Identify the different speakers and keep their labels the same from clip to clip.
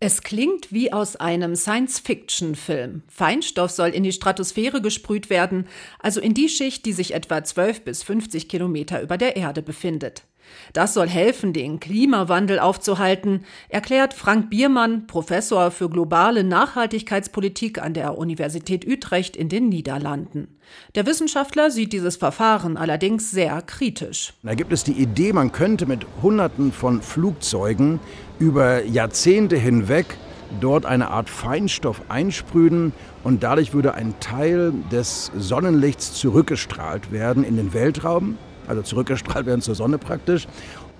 Speaker 1: Es klingt wie aus einem Science-Fiction-Film. Feinstoff soll in die Stratosphäre gesprüht werden, also in die Schicht, die sich etwa 12 bis 50 Kilometer über der Erde befindet. Das soll helfen, den Klimawandel aufzuhalten, erklärt Frank Biermann, Professor für globale Nachhaltigkeitspolitik an der Universität Utrecht in den Niederlanden. Der Wissenschaftler sieht dieses Verfahren allerdings sehr kritisch.
Speaker 2: Da gibt es die Idee, man könnte mit Hunderten von Flugzeugen über Jahrzehnte hinweg dort eine Art Feinstoff einsprühen und dadurch würde ein Teil des Sonnenlichts zurückgestrahlt werden in den Weltraum also zurückgestrahlt werden zur Sonne praktisch.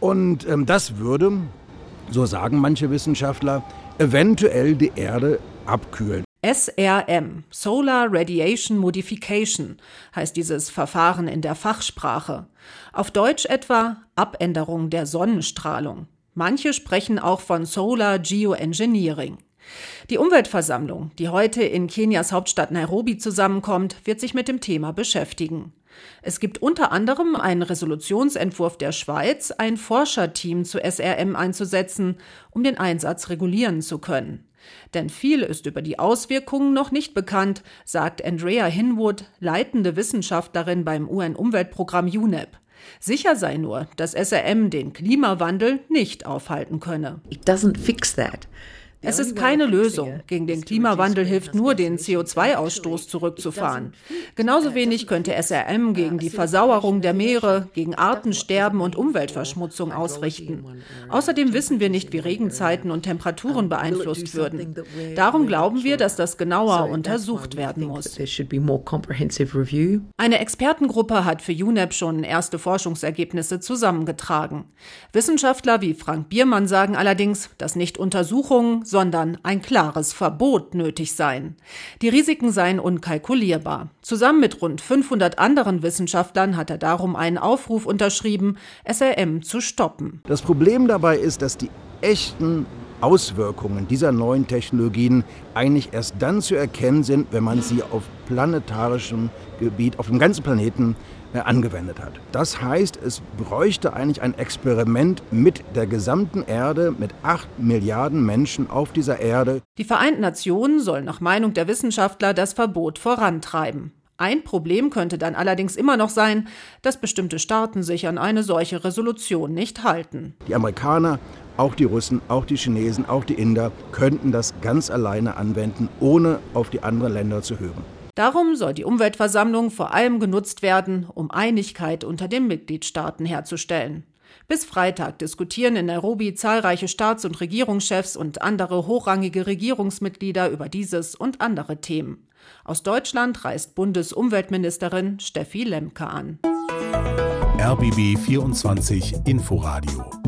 Speaker 2: Und ähm, das würde, so sagen manche Wissenschaftler, eventuell die Erde abkühlen.
Speaker 1: SRM, Solar Radiation Modification, heißt dieses Verfahren in der Fachsprache. Auf Deutsch etwa Abänderung der Sonnenstrahlung. Manche sprechen auch von Solar Geoengineering. Die Umweltversammlung, die heute in Kenias Hauptstadt Nairobi zusammenkommt, wird sich mit dem Thema beschäftigen. Es gibt unter anderem einen Resolutionsentwurf der Schweiz, ein Forscherteam zu SRM einzusetzen, um den Einsatz regulieren zu können. Denn viel ist über die Auswirkungen noch nicht bekannt, sagt Andrea Hinwood, leitende Wissenschaftlerin beim UN-Umweltprogramm UNEP. Sicher sei nur, dass SRM den Klimawandel nicht aufhalten könne.
Speaker 3: It doesn't fix that.
Speaker 1: Es ist keine Lösung. Gegen den Klimawandel hilft nur, den CO2-Ausstoß zurückzufahren. Genauso wenig könnte SRM gegen die Versauerung der Meere, gegen Artensterben und Umweltverschmutzung ausrichten. Außerdem wissen wir nicht, wie Regenzeiten und Temperaturen beeinflusst würden. Darum glauben wir, dass das genauer untersucht werden muss. Eine Expertengruppe hat für UNEP schon erste Forschungsergebnisse zusammengetragen. Wissenschaftler wie Frank Biermann sagen allerdings, dass nicht Untersuchungen, sondern ein klares Verbot nötig sein. Die Risiken seien unkalkulierbar. Zusammen mit rund 500 anderen Wissenschaftlern hat er darum einen Aufruf unterschrieben, SRM zu stoppen.
Speaker 2: Das Problem dabei ist, dass die echten Auswirkungen dieser neuen Technologien eigentlich erst dann zu erkennen sind, wenn man sie auf planetarischem Gebiet, auf dem ganzen Planeten äh, angewendet hat. Das heißt, es bräuchte eigentlich ein Experiment mit der gesamten Erde, mit acht Milliarden Menschen auf dieser Erde.
Speaker 1: Die Vereinten Nationen sollen nach Meinung der Wissenschaftler das Verbot vorantreiben. Ein Problem könnte dann allerdings immer noch sein, dass bestimmte Staaten sich an eine solche Resolution nicht halten.
Speaker 2: Die Amerikaner, auch die Russen, auch die Chinesen, auch die Inder könnten das ganz alleine anwenden, ohne auf die anderen Länder zu hören.
Speaker 1: Darum soll die Umweltversammlung vor allem genutzt werden, um Einigkeit unter den Mitgliedstaaten herzustellen. Bis Freitag diskutieren in Nairobi zahlreiche Staats- und Regierungschefs und andere hochrangige Regierungsmitglieder über dieses und andere Themen. Aus Deutschland reist Bundesumweltministerin Steffi Lemke an.
Speaker 4: RBB 24 Inforadio